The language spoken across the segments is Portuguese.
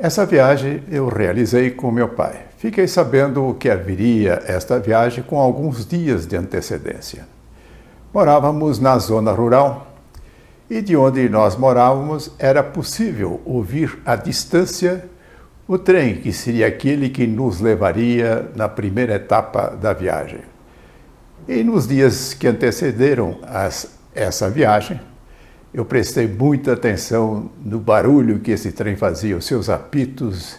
Essa viagem eu realizei com meu pai. Fiquei sabendo que haveria esta viagem com alguns dias de antecedência. Morávamos na zona rural e de onde nós morávamos era possível ouvir à distância o trem que seria aquele que nos levaria na primeira etapa da viagem. E nos dias que antecederam as, essa viagem, eu prestei muita atenção no barulho que esse trem fazia, os seus apitos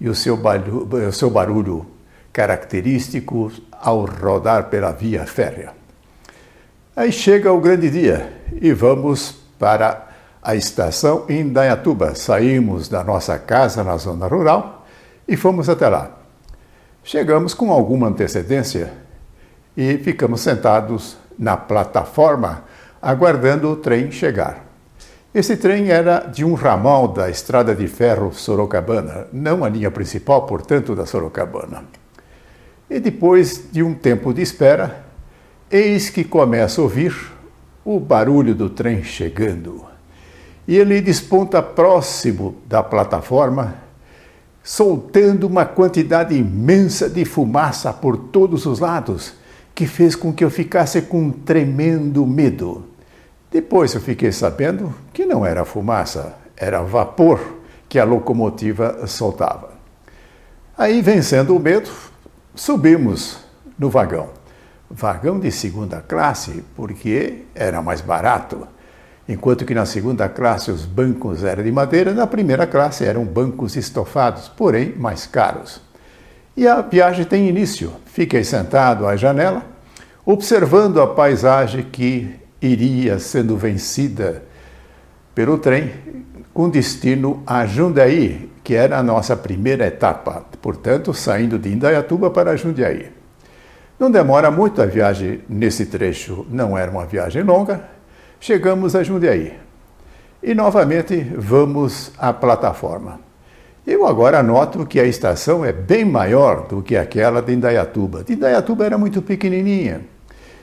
e o seu barulho, o seu barulho característico ao rodar pela via férrea. Aí chega o grande dia e vamos para a estação em Indaiatuba. Saímos da nossa casa na zona rural e fomos até lá. Chegamos com alguma antecedência e ficamos sentados na plataforma aguardando o trem chegar. Esse trem era de um ramal da estrada de ferro Sorocabana, não a linha principal, portanto, da Sorocabana. E depois de um tempo de espera, eis que começa a ouvir o barulho do trem chegando. E ele desponta próximo da plataforma, soltando uma quantidade imensa de fumaça por todos os lados, que fez com que eu ficasse com um tremendo medo. Depois eu fiquei sabendo que não era fumaça, era vapor que a locomotiva soltava. Aí, vencendo o medo, subimos no vagão. Vagão de segunda classe, porque era mais barato. Enquanto que na segunda classe os bancos eram de madeira, na primeira classe eram bancos estofados, porém mais caros. E a viagem tem início. Fiquei sentado à janela, observando a paisagem que iria sendo vencida pelo trem com destino a Jundiaí, que era a nossa primeira etapa, portanto, saindo de Indaiatuba para Jundiaí. Não demora muito a viagem nesse trecho, não era uma viagem longa. Chegamos a Jundiaí e novamente vamos à plataforma. Eu agora noto que a estação é bem maior do que aquela de Indaiatuba. De Indaiatuba era muito pequenininha.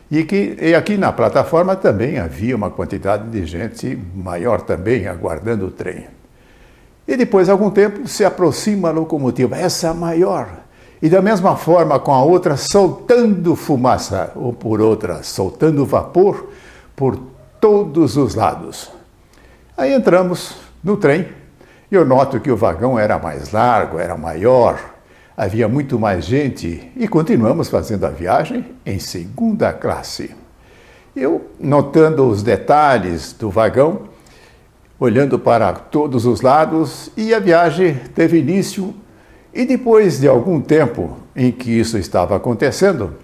E, que, e aqui na plataforma também havia uma quantidade de gente maior também aguardando o trem. E depois de algum tempo se aproxima a locomotiva, essa maior. E da mesma forma com a outra soltando fumaça, ou por outra, soltando vapor por todos os lados. Aí entramos no trem eu noto que o vagão era mais largo, era maior, havia muito mais gente e continuamos fazendo a viagem em segunda classe. Eu, notando os detalhes do vagão, olhando para todos os lados, e a viagem teve início. E depois de algum tempo em que isso estava acontecendo,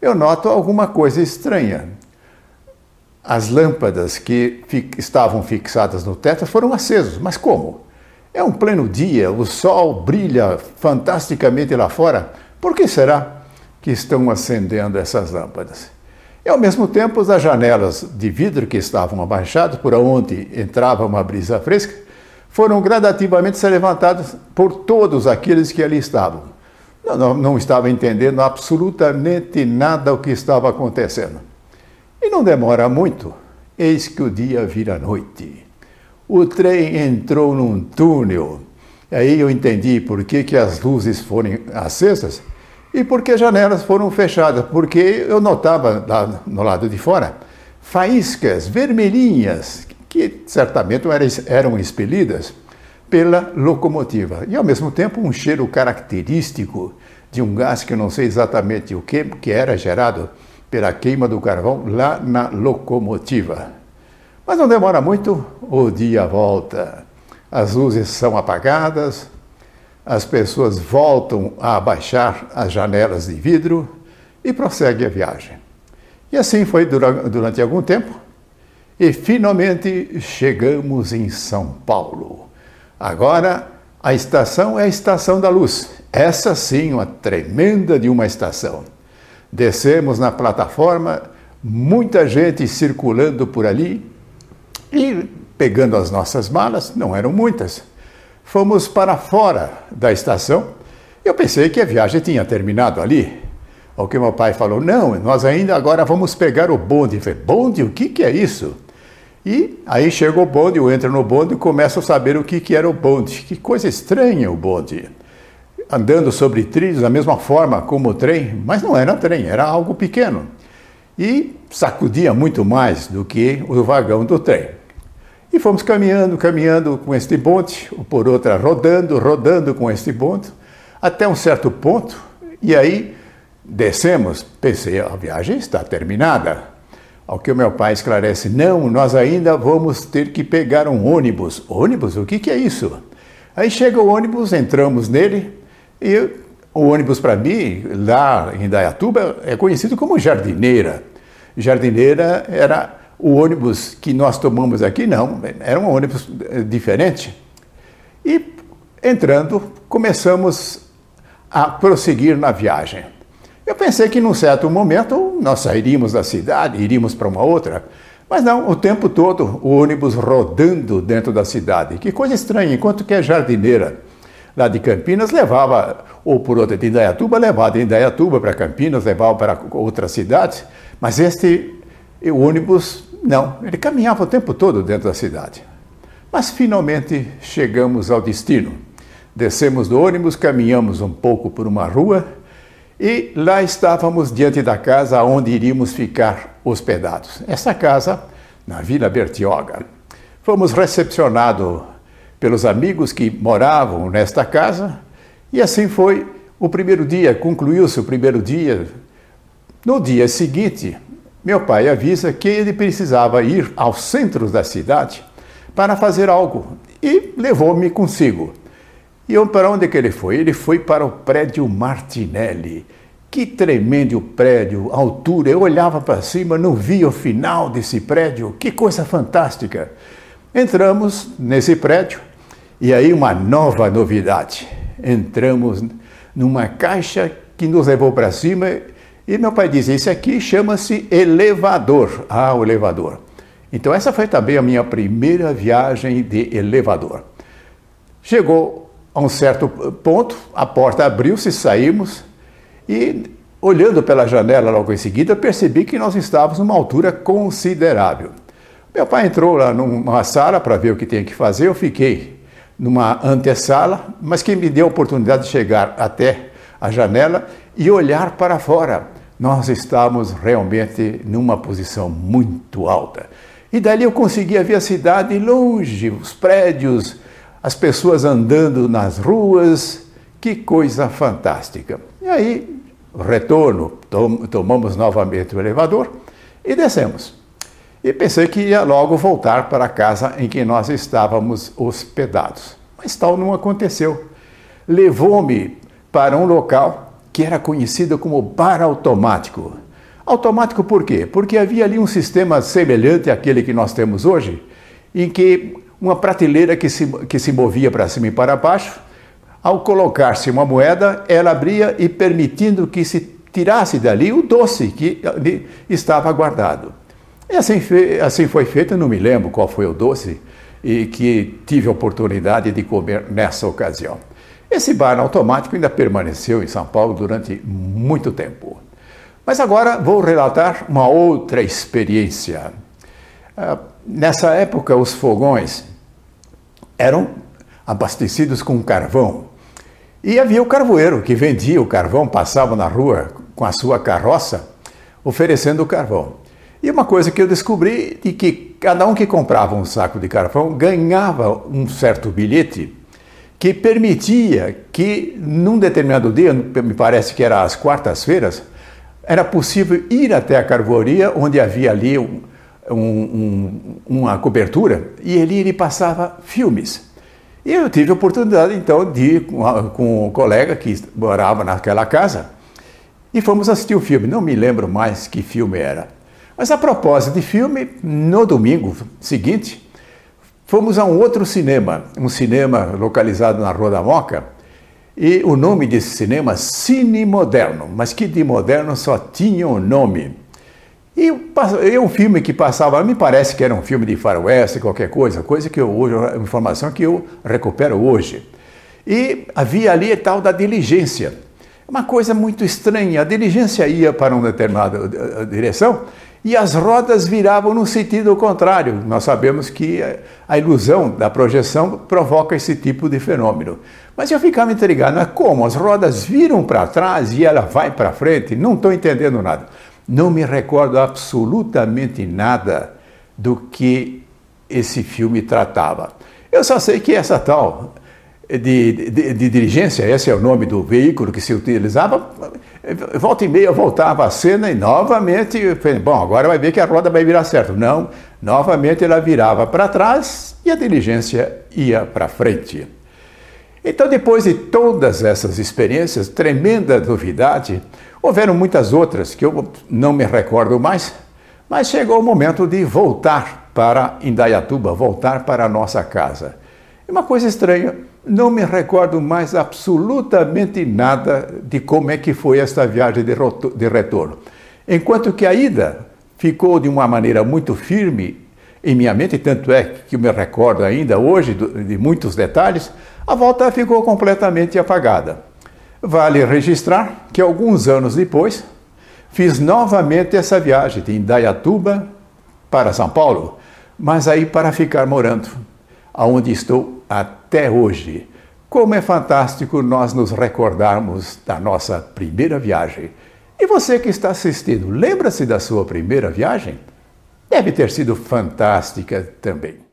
eu noto alguma coisa estranha. As lâmpadas que estavam fixadas no teto foram acesas, mas como? É um pleno dia, o sol brilha fantasticamente lá fora. Por que será que estão acendendo essas lâmpadas? E ao mesmo tempo, as janelas de vidro que estavam abaixadas, por onde entrava uma brisa fresca, foram gradativamente ser levantadas por todos aqueles que ali estavam. Não, não, não estava entendendo absolutamente nada o que estava acontecendo. E não demora muito, eis que o dia vira noite o trem entrou num túnel. Aí eu entendi por que, que as luzes foram acesas e por que as janelas foram fechadas, porque eu notava lá no lado de fora faíscas vermelhinhas que certamente eram expelidas pela locomotiva. E ao mesmo tempo um cheiro característico de um gás que eu não sei exatamente o que, que era gerado pela queima do carvão lá na locomotiva. Mas não demora muito, o dia volta. As luzes são apagadas, as pessoas voltam a abaixar as janelas de vidro e prossegue a viagem. E assim foi durante algum tempo, e finalmente chegamos em São Paulo. Agora a estação é a Estação da Luz. Essa sim, uma tremenda de uma estação. Descemos na plataforma, muita gente circulando por ali, e pegando as nossas malas, não eram muitas, fomos para fora da estação. Eu pensei que a viagem tinha terminado ali. Ao que meu pai falou: Não, nós ainda agora vamos pegar o bonde. Eu falei: Bonde? O que, que é isso? E aí chega o bonde, eu entro no bonde e começo a saber o que, que era o bonde. Que coisa estranha o bonde. Andando sobre trilhos da mesma forma como o trem, mas não era trem, era algo pequeno. E sacudia muito mais do que o vagão do trem. E fomos caminhando, caminhando com este bonde, ou por outra rodando, rodando com este bonde, até um certo ponto, e aí descemos. Pensei, a viagem está terminada. Ao que o meu pai esclarece: não, nós ainda vamos ter que pegar um ônibus. Ônibus? O que, que é isso? Aí chega o ônibus, entramos nele e o ônibus para mim, lá em Dayatuba, é conhecido como jardineira. Jardineira era o ônibus que nós tomamos aqui, não, era um ônibus eh, diferente. E entrando, começamos a prosseguir na viagem. Eu pensei que num certo momento nós sairíamos da cidade, iríamos para uma outra, mas não, o tempo todo o ônibus rodando dentro da cidade. Que coisa estranha, enquanto que a jardineira lá de Campinas levava, ou por outra de Indaiatuba, levava de Indaiatuba para Campinas, levava para outras cidades, mas este o ônibus não, ele caminhava o tempo todo dentro da cidade. Mas finalmente chegamos ao destino. Descemos do ônibus, caminhamos um pouco por uma rua e lá estávamos diante da casa onde iríamos ficar hospedados. Essa casa, na Vila Bertioga. Fomos recepcionados pelos amigos que moravam nesta casa e assim foi o primeiro dia. Concluiu-se o primeiro dia. No dia seguinte, meu pai avisa que ele precisava ir ao centro da cidade para fazer algo e levou-me consigo. E para onde que ele foi? Ele foi para o prédio Martinelli. Que tremendo prédio, altura. Eu olhava para cima, não via o final desse prédio. Que coisa fantástica. Entramos nesse prédio e aí uma nova novidade. Entramos numa caixa que nos levou para cima e meu pai disse: Esse aqui chama-se elevador. Ah, o elevador. Então, essa foi também a minha primeira viagem de elevador. Chegou a um certo ponto, a porta abriu-se, saímos e, olhando pela janela logo em seguida, percebi que nós estávamos numa altura considerável. Meu pai entrou lá numa sala para ver o que tinha que fazer, eu fiquei numa antessala, mas que me deu a oportunidade de chegar até a janela e olhar para fora. Nós estávamos realmente numa posição muito alta. E dali eu conseguia ver a cidade longe, os prédios, as pessoas andando nas ruas, que coisa fantástica. E aí, retorno, tom, tomamos novamente o elevador e descemos. E pensei que ia logo voltar para a casa em que nós estávamos hospedados. Mas tal não aconteceu. Levou-me para um local que era conhecido como bar automático. Automático por quê? Porque havia ali um sistema semelhante àquele que nós temos hoje, em que uma prateleira que se, que se movia para cima e para baixo. Ao colocar-se uma moeda, ela abria e permitindo que se tirasse dali o doce que ali estava guardado. E assim, assim foi feito, não me lembro qual foi o doce e que tive a oportunidade de comer nessa ocasião. Esse bar automático ainda permaneceu em São Paulo durante muito tempo. Mas agora vou relatar uma outra experiência. Ah, nessa época, os fogões eram abastecidos com carvão. E havia o carvoeiro que vendia o carvão, passava na rua com a sua carroça oferecendo o carvão. E uma coisa que eu descobri é que cada um que comprava um saco de carvão ganhava um certo bilhete que permitia que num determinado dia, me parece que era às quartas-feiras, era possível ir até a carvoaria onde havia ali um, um, uma cobertura e ele, ele passava filmes. E eu tive a oportunidade então de ir com, com um colega que morava naquela casa e fomos assistir o filme. Não me lembro mais que filme era. Mas a propósito de filme, no domingo seguinte, fomos a um outro cinema, um cinema localizado na Rua da Moca, e o nome desse cinema, Cine Moderno, mas que de moderno só tinha o um nome. E é um filme que passava, me parece que era um filme de faroeste, qualquer coisa, coisa que eu hoje, informação que eu recupero hoje. E havia ali a tal da diligência. Uma coisa muito estranha, a diligência ia para uma determinada eh, direção e as rodas viravam no sentido contrário. Nós sabemos que a ilusão da projeção provoca esse tipo de fenômeno. Mas eu ficava intrigado, mas como? As rodas viram para trás e ela vai para frente? Não estou entendendo nada. Não me recordo absolutamente nada do que esse filme tratava. Eu só sei que essa tal de, de, de, diligência, esse é o nome do veículo que se utilizava, volta e meia voltava a cena e novamente, bom, agora vai ver que a roda vai virar certo. Não, novamente ela virava para trás e a diligência ia para frente. Então, depois de todas essas experiências, tremenda novidade, houveram muitas outras que eu não me recordo mais, mas chegou o momento de voltar para Indaiatuba, voltar para a nossa casa. E uma coisa estranha, não me recordo mais absolutamente nada de como é que foi esta viagem de retorno. Enquanto que a ida ficou de uma maneira muito firme em minha mente, tanto é que eu me recordo ainda hoje de muitos detalhes, a volta ficou completamente apagada. Vale registrar que alguns anos depois fiz novamente essa viagem de Indaiatuba para São Paulo, mas aí para ficar morando, aonde estou até hoje. Como é fantástico nós nos recordarmos da nossa primeira viagem. E você que está assistindo, lembra-se da sua primeira viagem? Deve ter sido fantástica também.